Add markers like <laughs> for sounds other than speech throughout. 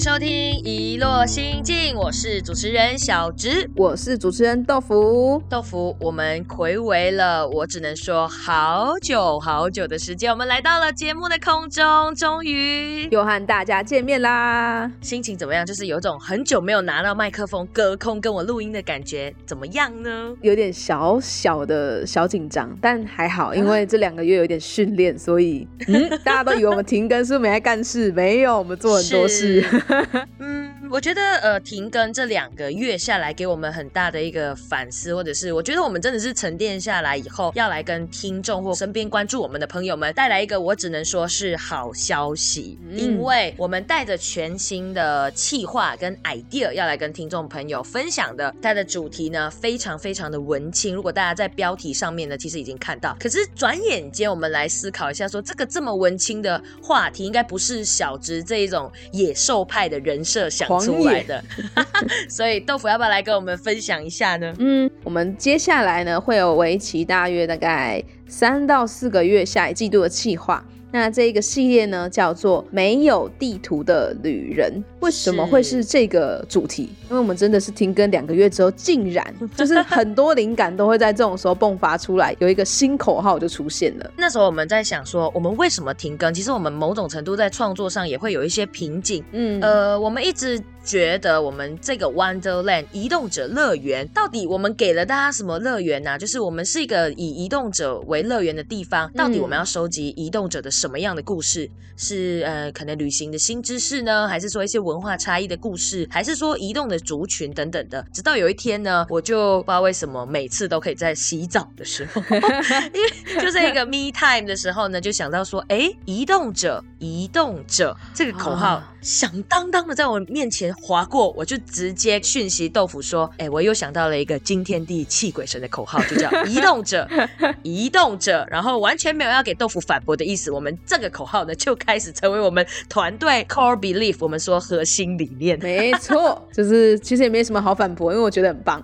迎收听《一落心境》，我是主持人小植。我是主持人豆腐。豆腐，我们回违了，我只能说好久好久的时间，我们来到了节目的空中，终于又和大家见面啦！心情怎么样？就是有种很久没有拿到麦克风，隔空跟我录音的感觉，怎么样呢？有点小小的小紧张，但还好，因为这两个月有点训练，所以嗯，<laughs> 大家都以为我们停更是不是没在干事，没有，我们做很多事。嗯，<laughs> 我觉得呃，停更这两个月下来，给我们很大的一个反思，或者是我觉得我们真的是沉淀下来以后，要来跟听众或身边关注我们的朋友们带来一个我只能说是好消息，嗯因为我们带着全新的企划跟 idea 要来跟听众朋友分享的，它的主题呢非常非常的文青。如果大家在标题上面呢，其实已经看到，可是转眼间我们来思考一下说这个这么文青的话题，应该不是小直这一种野兽派的人设想出来的，<laughs> 所以豆腐要不要来跟我们分享一下呢？嗯，我们接下来呢会有为期大约大概三到四个月下一季度的计划。那这一个系列呢，叫做“没有地图的旅人”。为什么会是这个主题？因为我们真的是停更两个月之后，竟然就是 <laughs> 很多灵感都会在这种时候迸发出来，有一个新口号就出现了。那时候我们在想说，我们为什么停更？其实我们某种程度在创作上也会有一些瓶颈。嗯，呃，我们一直觉得我们这个 Wonderland 移动者乐园，到底我们给了大家什么乐园呢、就是我们是一个以移动者为乐园的地方，到底我们要收集移动者的什么样的故事？是呃，可能旅行的新知识呢，还是说一些文化差异的故事，还是说移动的族群等等的？直到有一天呢，我就不知道为什么每次都可以在洗澡的时候，<laughs> 因为就是一个 me time 的时候呢，就想到说，哎，移动者，移动者这个口号。啊响当当的在我面前划过，我就直接讯息豆腐说：“哎、我又想到了一个惊天地泣鬼神的口号，就叫 <laughs> ‘移动者，移动者’。然后完全没有要给豆腐反驳的意思。我们这个口号呢，就开始成为我们团队 core belief，我们说核心理念。没错，<laughs> 就是其实也没什么好反驳，因为我觉得很棒。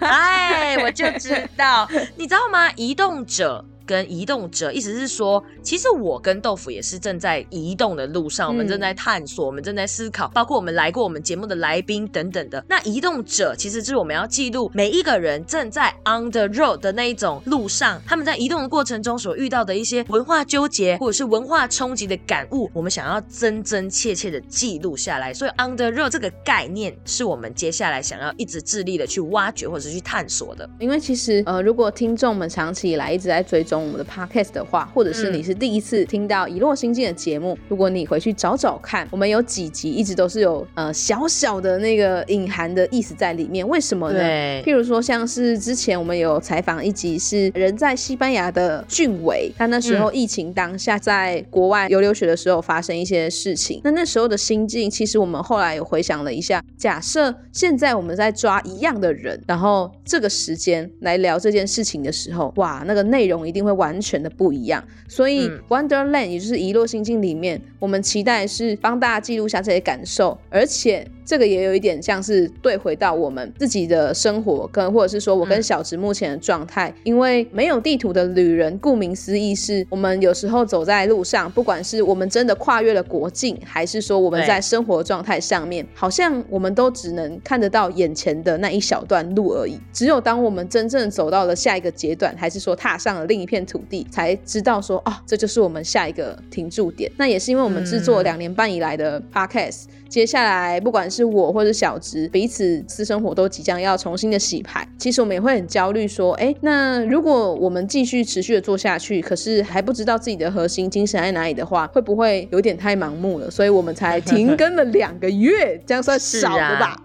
哎，我就知道，你知道吗？移动者。跟移动者，意思是说，其实我跟豆腐也是正在移动的路上，我们嗯正在探索，我们正在思考，包括我们来过我们节目的来宾等等的。那移动者其实就是我们要记录每一个人正在 on the road 的那一种路上，他们在移动的过程中所遇到的一些文化纠结或者是文化冲击的感悟，我们想要真真切切的记录下来。所以 on the road 这个概念是我们接下来想要一直致力的去挖掘或者是去探索的。因为其实呃，如果听众们长期以来一直在追踪我们的 podcast 的话，或者是嗯你是第一次听到《遗落心境》的节目，如果你回去找找看，我们有几集一直都是有呃小小的那个隐含的意思在里面。为什么呢？对譬如说，像是之前我们有采访一集是人在西班牙的俊伟，他那时候疫情当下在国外游留学的时候发生一些事情，那那时候的心境，其实我们后来有回想了一下，假设现在我们在抓一样的人，然后这个时间来聊这件事情的时候，哇，那个内容一定会完全的不一样。所以、嗯 Wonderland 也就是遗落心境里面，我们期待是帮大家记录下这些感受，而且这个也有一点像是对回到我们自己的生活，跟或者是说我跟嗯小直目前的状态，因为没有地图的旅人，顾名思义是我们有时候走在路上，不管是我们真的跨越了国境，还是说我们在生活状态上面，好像我们都只能看得到眼前的那一小段路而已。只有当我们真正走到了下一个阶段，还是说踏上了另一片土地，才知道说啊，这就是我们下一个停驻点。那也是因为我们制作嗯两年半以来的 podcast，、接下来不管是我或者小直，彼此私生活都即将要重新的洗牌。其实我们也会很焦虑，说，哎，那如果我们继续持续的做下去，可是还不知道自己的核心精神在哪里的话，会不会有点太盲目了？所以我们才停更了两个月，这样算少了吧？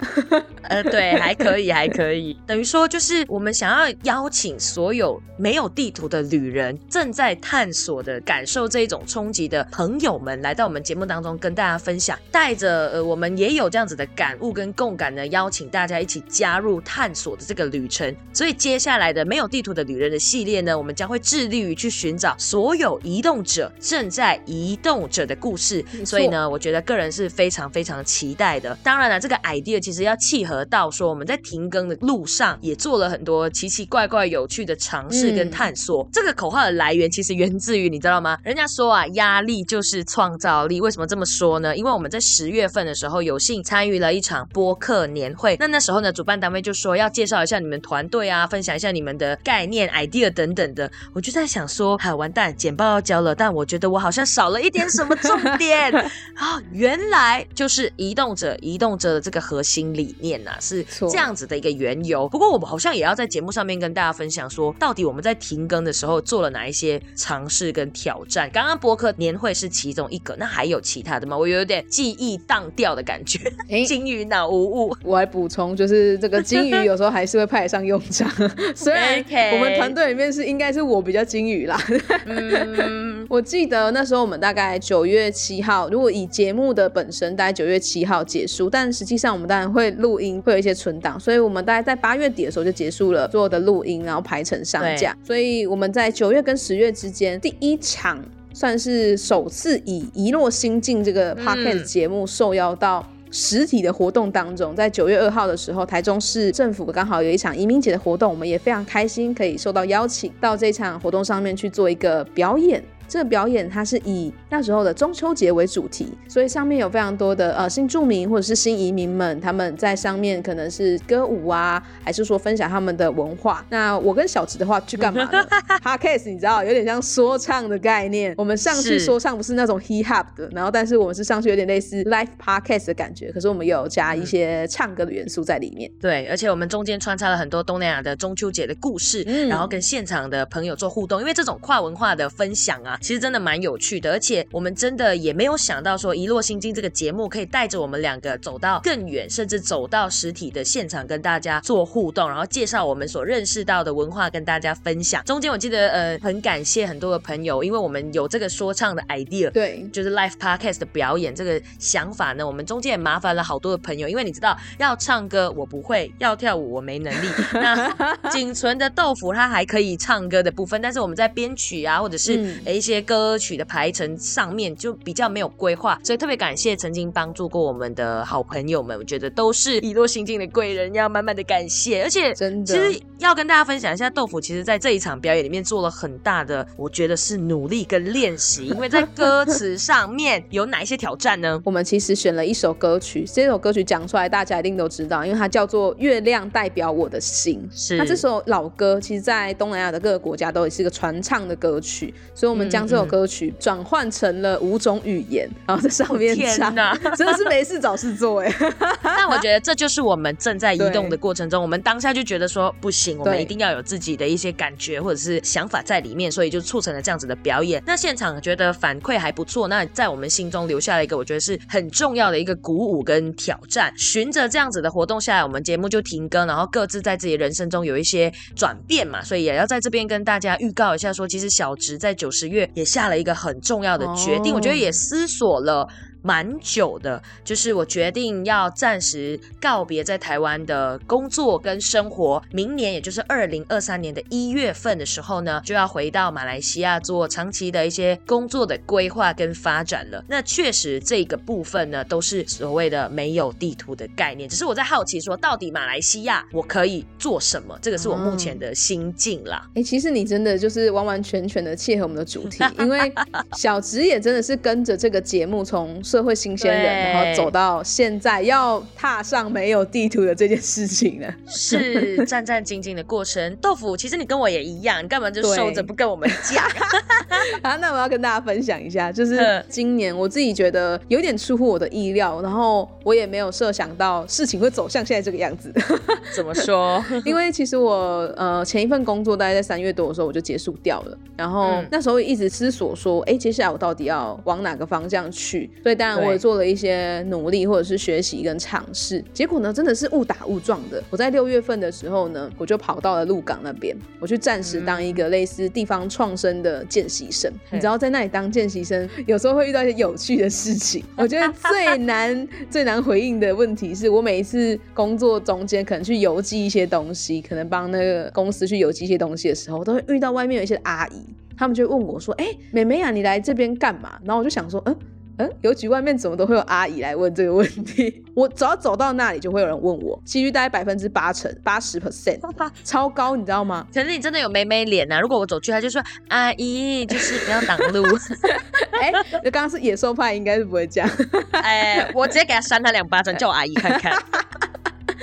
呃，对，还可以，还可以。等于说，就是我们想要邀请所有没有地图的旅人，正在探索的、感受这一种冲击的朋友们，来到我们节目当中跟大家分享，带着呃，我们也有这样子的的感悟跟共感呢，邀请大家一起加入探索的这个旅程。所以接下来的没有地图的旅人的系列呢，我们将会致力于去寻找所有移动者正在移动者的故事。所以呢，我觉得个人是非常非常期待的。当然了，这个 idea 其实要契合到说我们在停更的路上也做了很多奇奇怪怪、有趣的尝试跟探索。这个口号的来源其实源自于你知道吗？人家说啊，压力就是创造力。为什么这么说呢？因为我们在十月份的时候有幸参与了一场播客年会。那那时候呢，主办单位就说要介绍一下你们团队啊，分享一下你们的概念、idea 等等的。我就在想说，哈，完蛋，简报要交了，但我觉得我好像少了一点什么重点啊。<laughs> 原来就是移动者，移动者的这个核心理念呐，是这样子的一个缘由。不过我们好像也要在节目上面跟大家分享说，到底我们在停更的时候做了哪一些尝试跟挑战。刚刚播客年会是其中一个，那还有其他的吗？我有点记忆荡掉的感觉，<laughs> 金鱼脑无误。我来补充，就是这个金鱼有时候还是会派上用场，<laughs> 虽然我们团队里面是应该是我比较金鱼啦。嗯，<laughs> 我记得那时候我们大概九月七号，如果以节目的本身大概九月七号结束，但实际上我们当然会录音，会有一些存档，所以我们大概在八月底的时候就结束了所有的录音，然后排成上架。所以我们在九月跟十月之间第一场。算是首次以遗落心境这个 podcast 节目受邀到实体的活动当中，在九月二号的时候，台中市政府刚好有一场移民节的活动，我们也非常开心可以受到邀请到这场活动上面去做一个表演。这个表演它是以那时候的中秋节为主题，所以上面有非常多的呃新住民或者是新移民们，他们在上面可能是歌舞啊，还是说分享他们的文化。那我跟小池的话去干嘛呢？<laughs> Podcast 你知道有点像说唱的概念，我们上去说唱不是那种 hip hop 的，然后但是我们是上去有点类似 live podcast 的感觉，可是我们有加一些唱歌的元素在里面。对，而且我们中间穿插了很多东南亚的中秋节的故事，然后跟现场的朋友做互动，因为这种跨文化的分享啊。其实真的蛮有趣的，而且我们真的也没有想到说《一落心经》这个节目可以带着我们两个走到更远，甚至走到实体的现场跟大家做互动，然后介绍我们所认识到的文化跟大家分享。中间我记得呃很感谢很多的朋友，因为我们有这个说唱的 idea，对，就是 live podcast 的表演这个想法呢，我们中间也麻烦了好多的朋友，因为你知道要唱歌我不会，要跳舞我没能力。<laughs> 那仅存的豆腐他还可以唱歌的部分，但是我们在编曲啊或者是一些歌。曲的排程上面就比较没有规划，所以特别感谢曾经帮助过我们的好朋友们，我觉得都是一落心境的贵人，要慢慢的感谢。而且，真的，其实要跟大家分享一下，豆腐其实在这一场表演里面做了很大的，我觉得是努力跟练习。因为在歌词上面有哪一些挑战呢？<laughs> 我们其实选了一首歌曲，这首歌曲讲出来大家一定都知道，因为它叫做《月亮代表我的心》。是，那这首老歌，其实在东南亚的各个国家都也是一个传唱的歌曲，所以我们将这首歌。曲转换成了五种语言，然后在上面 <laughs> 唱，<laughs> 真的是没事找事做哎。<laughs> 但我觉得这就是我们正在移动的过程中，我们当下就觉得说不行，我们一定要有自己的一些感觉或者是想法在里面，所以就促成了这样子的表演。那现场觉得反馈还不错，那在我们心中留下了一个我觉得是很重要的一个鼓舞跟挑战。循着这样子的活动下来，我们节目就停更，然后各自在自己人生中有一些转变嘛，所以也要在这边跟大家预告一下，说其实小植在九十月也下。了一个很重要的决定，我觉得也思索了。蛮久的，就是我决定要暂时告别在台湾的工作跟生活，明年也就是二零二三年的一月份的时候呢，就要回到马来西亚做长期的一些工作的规划跟发展了。那确实这个部分呢，都是所谓的没有地图的概念，只是我在好奇说，到底马来西亚我可以做什么？这个是我目前的心境啦。<laughs> 哎，其实你真的就是完完全全的切合我们的主题，因为小植也真的是跟着这个节目从。社会新鲜人，然后走到现在要踏上没有地图的这件事情呢，是战战兢兢的过程。豆腐，其实你跟我也一样，你干嘛就 <laughs> 收着不跟我们讲？<laughs> 好，那我要跟大家分享一下，就是今年我自己觉得有点出乎我的意料，然后我也没有设想到事情会走向现在这个样子。<laughs> 怎么说？因为其实我呃前一份工作大概在三月多的时候我就结束掉了，然后那时候一直直思索说，哎，接下来我到底要往哪个方向去？所以当然我也做了一些努力或者是学习跟尝试。结果呢，真的是误打误撞的。我在六月份的时候呢，我就跑到了鹿港那边，我去暂时当一个类似地方创生的见习生。你知道在那里当见习生，有时候会遇到一些有趣的事情。我觉得最难 <laughs> 最难回应的问题是我每一次工作中间可能去邮寄一些东西，可能帮那个公司去邮寄一些东西的时候，我都会遇到外面有一些阿姨，他们就会问我说：“哎、妹妹啊，你来这边干嘛？”然后我就想说：“嗯。”嗯，邮局外面怎么都会有阿姨来问这个问题？<laughs> 我只要走到那里，就会有人问我，几率大概百分之八成，八十 percent，<laughs> 超高，你知道吗？可是你真的有妹妹脸呐！如果我走去，他就说阿姨，就是不要挡路。<laughs> 哎、刚刚是野兽派，应该是不会这样。哎，我直接给他扇他两巴掌，叫我阿姨看看。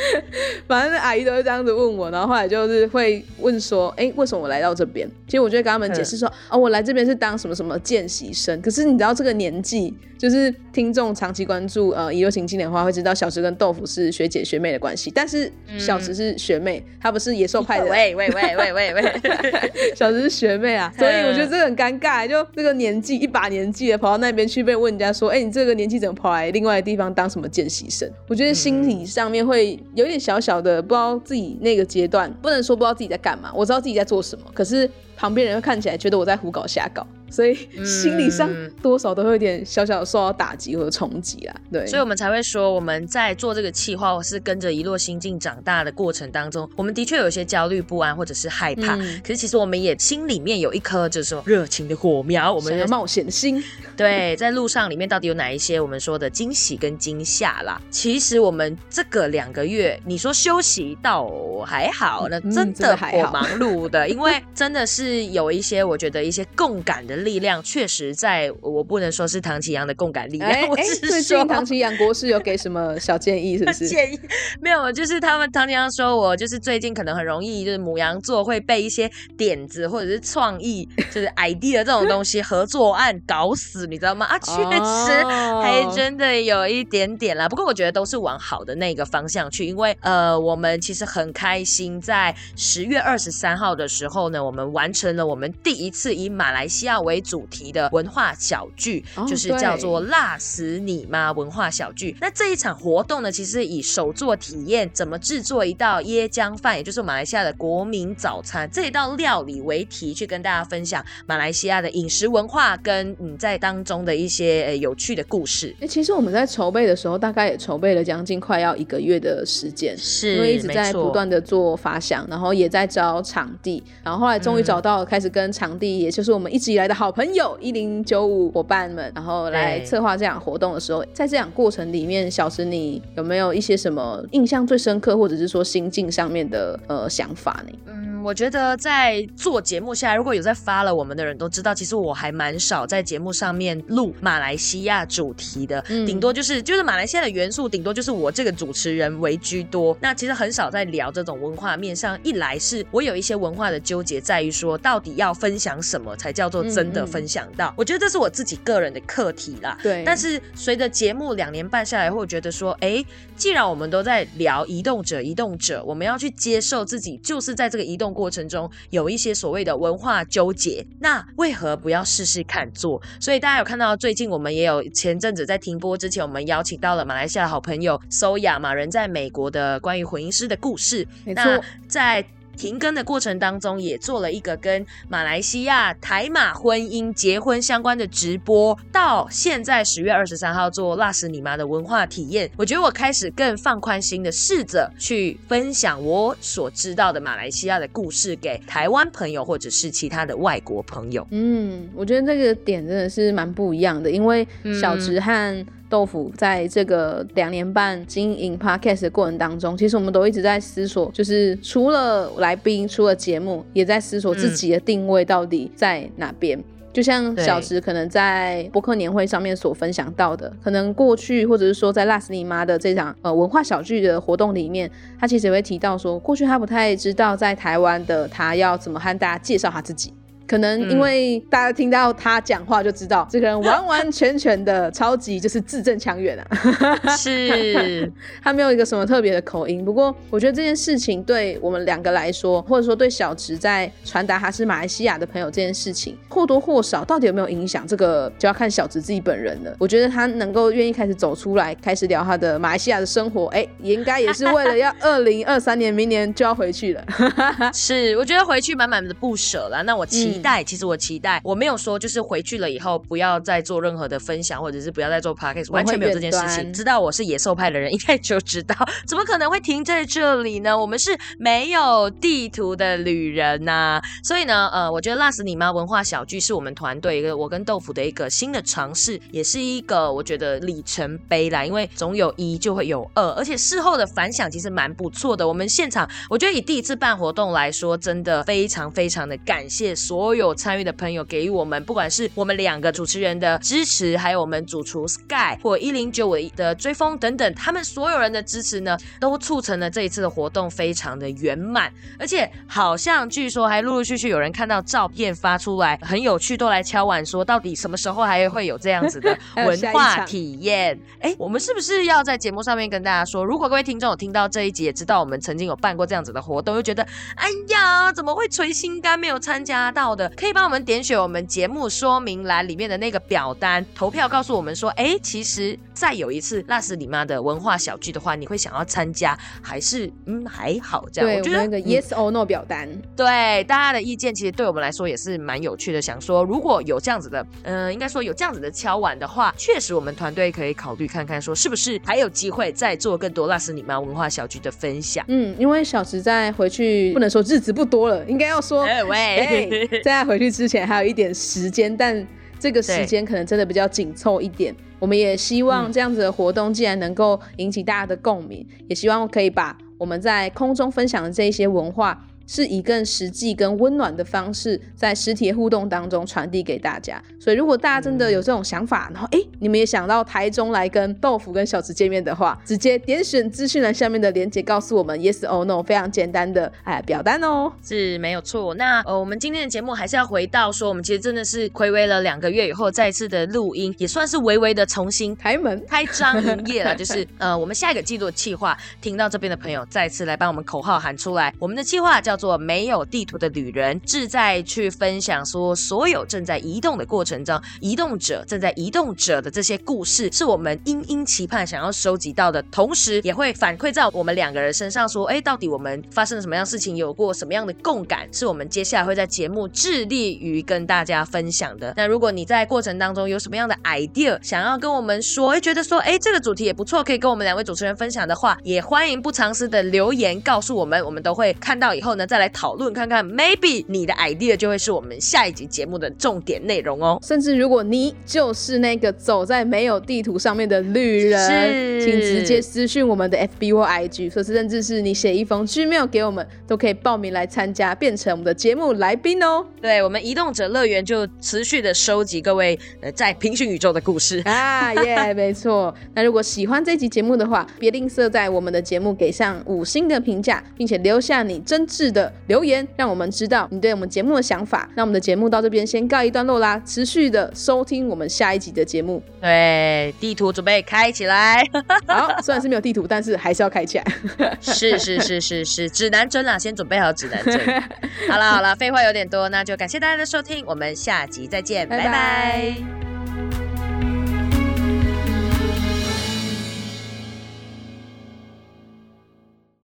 <laughs> 反正阿姨都会这样子问我，然后后来就是会问说，哎、为什么我来到这边？其实我就会跟他们解释说，哦，我来这边是当什么什么见习生。可是你知道这个年纪，就是听众长期关注呃一流行青年的话，会知道小池跟豆腐是学姐学妹的关系，但是小池是学妹，她不是野兽派的。<laughs> 喂喂喂喂喂喂，<laughs> 小池是学妹啊，所以我觉得这个很尴尬，就这个年纪一把年纪了，跑到那边去被问人家说，哎、你这个年纪怎么跑来另外的地方当什么见习生？我觉得心理上面会有点小小的不知道自己那个阶段，不能说不知道自己在干嘛，我知道自己在做什么，可是旁边人会看起来觉得我在胡搞瞎搞，所以心理上嗯多少都会有点小小的受到打击或者冲击啊。对，所以我们才会说，我们在做这个企划，或是跟着一落心境长大的过程当中，我们的确有一些焦虑不安或者是害怕。嗯可是其实我们也心里面有一颗就是说热情的火苗，我们的冒险心，<laughs> 对，在路上里面到底有哪一些我们说的惊喜跟惊吓啦？其实我们这个两个月，你说休息倒还好，那嗯真真的的颇还好忙碌的，因为真的是有一些我觉得一些共感的力量，确实在我不能说是唐奇阳的共感力量，哎 <laughs> 哎，我是最说近唐奇阳国师有给什么小建议？是不是？<laughs> 建议没有，就是他们唐阳说我就是最近可能很容易就是母羊座会被一些点子或者是创意，就是 idea 这种东西合作案搞死，你知道吗？啊，确实哦还真的有一点点啦。不过我觉得都是往好的那个方向去，因为呃，我们其实很开心，在十月二十三号的时候呢，我们完成了我们第一次以马来西亚为主题的文化小剧，哦就是叫做“辣死你妈”文化小剧。那这一场活动呢，其实以手作体验怎么制作一道椰浆饭，也就是马来西亚的国民早餐这一道料理为题，去跟大家分享马来西亚的饮食文化跟嗯在当中的一些、呃、有趣的故事。哎、其实我们在筹备的时候，大概也筹备了将近快要一个月的时间，是，因为一直在不断的做发想，然后也在找场地，然后后来终于找到了，开始跟场地，也就是我们一直以来的好朋友一零九五伙伴们，然后来策划这样活动的时候，在这样过程里面，小石你有没有一些什么印象最深刻，或者是说心境上面的呃想法呢？嗯，我觉得在做节目下来，如果有在发了我们的人都知道，其实我还蛮少在节目上面录马来西亚主题的，嗯顶多就是就是马来西亚的元素，顶多就是我这个主持人为居多。那其实很少在聊这种文化面上，一来是我有一些文化的纠结，在于说到底要分享什么才叫做真的嗯嗯分享到。我觉得这是我自己个人的课题啦。对，但是随着节目两年半下来，会觉得说，哎，既然我们都在聊移动者，移动者，我们要去接受自己就是在这个移动过程中有一些所谓的文化纠结，那为何不要试试看做？所以大家有看到最近我们也有前阵子在停播之前，我们邀请到了马来西亚的好朋友 Soya 嘛，人在美国的关于混音师的故事。那没错，在停更的过程当中，也做了一个跟马来西亚台马婚姻结婚相关的直播。到现在十月二十三号做辣死你妈的文化体验，我觉得我开始更放宽心的试着去分享我所知道的马来西亚的故事给台湾朋友或者是其他的外国朋友。嗯，我觉得这个点真的是蛮不一样的，因为小植和豆腐在这个两年半经营 podcast 的过程当中，其实我们都一直在思索，就是除了来宾，除了节目，也在思索自己的定位到底在哪边。就像小池可能在博客年会上面所分享到的，可能过去或者是说在辣死你妈的这场呃文化小聚的活动里面，他其实也会提到说，过去他不太知道在台湾的他要怎么和大家介绍他自己。可能因为大家听到他讲话就知道，<laughs> 这个人完完全全的超级就是字正腔圆啊。是，<laughs> 他没有一个什么特别的口音。不过我觉得这件事情对我们两个来说，或者说对小池在传达他是马来西亚的朋友这件事情，或多或少到底有没有影响，这个就要看小池自己本人了。我觉得他能够愿意开始走出来，开始聊他的马来西亚的生活，哎，应该也是为了要二零二三年明年就要回去了。是，我觉得回去满满的不舍了。那我期待，其实我期待，我没有说就是回去了以后不要再做任何的分享，或者是不要再做 podcast，完全没有这件事情。知道我是野兽派的人，应该就知道，怎么可能会停在这里呢？我们是没有地图的旅人呐。所以呢，呃，我觉得辣死你妈文化小聚是我们团队一个我跟豆腐的一个新的尝试，也是一个我觉得里程碑啦。因为总有一就会有二，而且事后的反响其实蛮不错的。我们现场，我觉得以第一次办活动来说，真的非常非常的感谢所有参与的朋友给予我们，不管是我们两个主持人的支持，还有我们主厨 Sky 或一零九五的追风等等，他们所有人的支持呢，都促成了这一次的活动非常的圆满。而且好像据说还陆陆续续有人看到照片发出来，很有趣，都来敲碗说到底什么时候还会有这样子的 <laughs> 文化体验？哎，我们是不是要在节目上面跟大家说，如果各位听众有听到这一集，也知道我们曾经有办过这样子的活动，又觉得哎呀，怎么会垂心肝没有参加到的？可以帮我们点选我们节目说明栏里面的那个表单投票，告诉我们说，哎，其实再有一次辣死你妈的文化小聚的话，你会想要参加，还是嗯还好这样？我觉得那个 yes or no 表单，对大家的意见，其实对我们来说也是蛮有趣的。想说如果有这样子的，嗯，应该说有这样子的敲碗的话，确实我们团队可以考虑看看，说是不是还有机会再做更多辣死你妈文化小聚的分享。嗯，因为小池在回去不能说日子不多了，应该要说，哎喂，<laughs> 在回去之前还有一点时间，但这个时间可能真的比较紧凑一点。我们也希望这样子的活动，既然能够引起大家的共鸣，也希望可以把我们在空中分享的这一些文化。是以更实际、跟温暖的方式，在实体互动当中传递给大家。所以，如果大家真的有这种想法，然后哎，你们也想到台中来跟豆腐跟小池见面的话，直接点选资讯栏下面的链接，告诉我们 yes or no，非常简单的哎表单哦，是没有错。那呃，我们今天的节目还是要回到说，我们其实真的是暌违了两个月以后再次的录音，也算是微微的重新开门开张营业了。就是呃，我们下一个季度的计划，听到这边的朋友再次来帮我们口号喊出来，我们的计划叫。做没有地图的旅人，志在去分享说，所有正在移动的过程中，移动者正在移动者的这些故事，是我们殷殷期盼想要收集到的，同时也会反馈在我们两个人身上，说，哎，到底我们发生了什么样事情，有过什么样的共感，是我们接下来会在节目致力于跟大家分享的。那如果你在过程当中有什么样的 idea 想要跟我们说，哎，觉得说，哎，这个主题也不错，可以跟我们两位主持人分享的话，也欢迎不藏私的留言告诉我们，我们都会看到以后呢。再来讨论看看，maybe 你的 idea 就会是我们下一集节目的重点内容哦。甚至如果你就是那个走在没有地图上面的旅人，请直接私讯我们的 FB 或 IG，说是甚至是你写一封 Gmail 给我们，都可以报名来参加，变成我们的节目来宾哦。对我们移动者乐园就持续的收集各位呃在平行宇宙的故事 <laughs> 啊，耶，<laughs> 没错。那如果喜欢这集节目的话，别吝啬在我们的节目给上五星的评价，并且留下你真挚。的留言，让我们知道你对我们节目的想法。那我们的节目到这边先告一段落啦，持续的收听我们下一集的节目。对，地图准备开起来。<laughs> 好，虽然是没有地图，但是还是要开起来。<laughs> 是是是是是，指南针啦，先准备好指南针。<laughs> 好了好了，废话有点多，那就感谢大家的收听，我们下集再见，拜拜。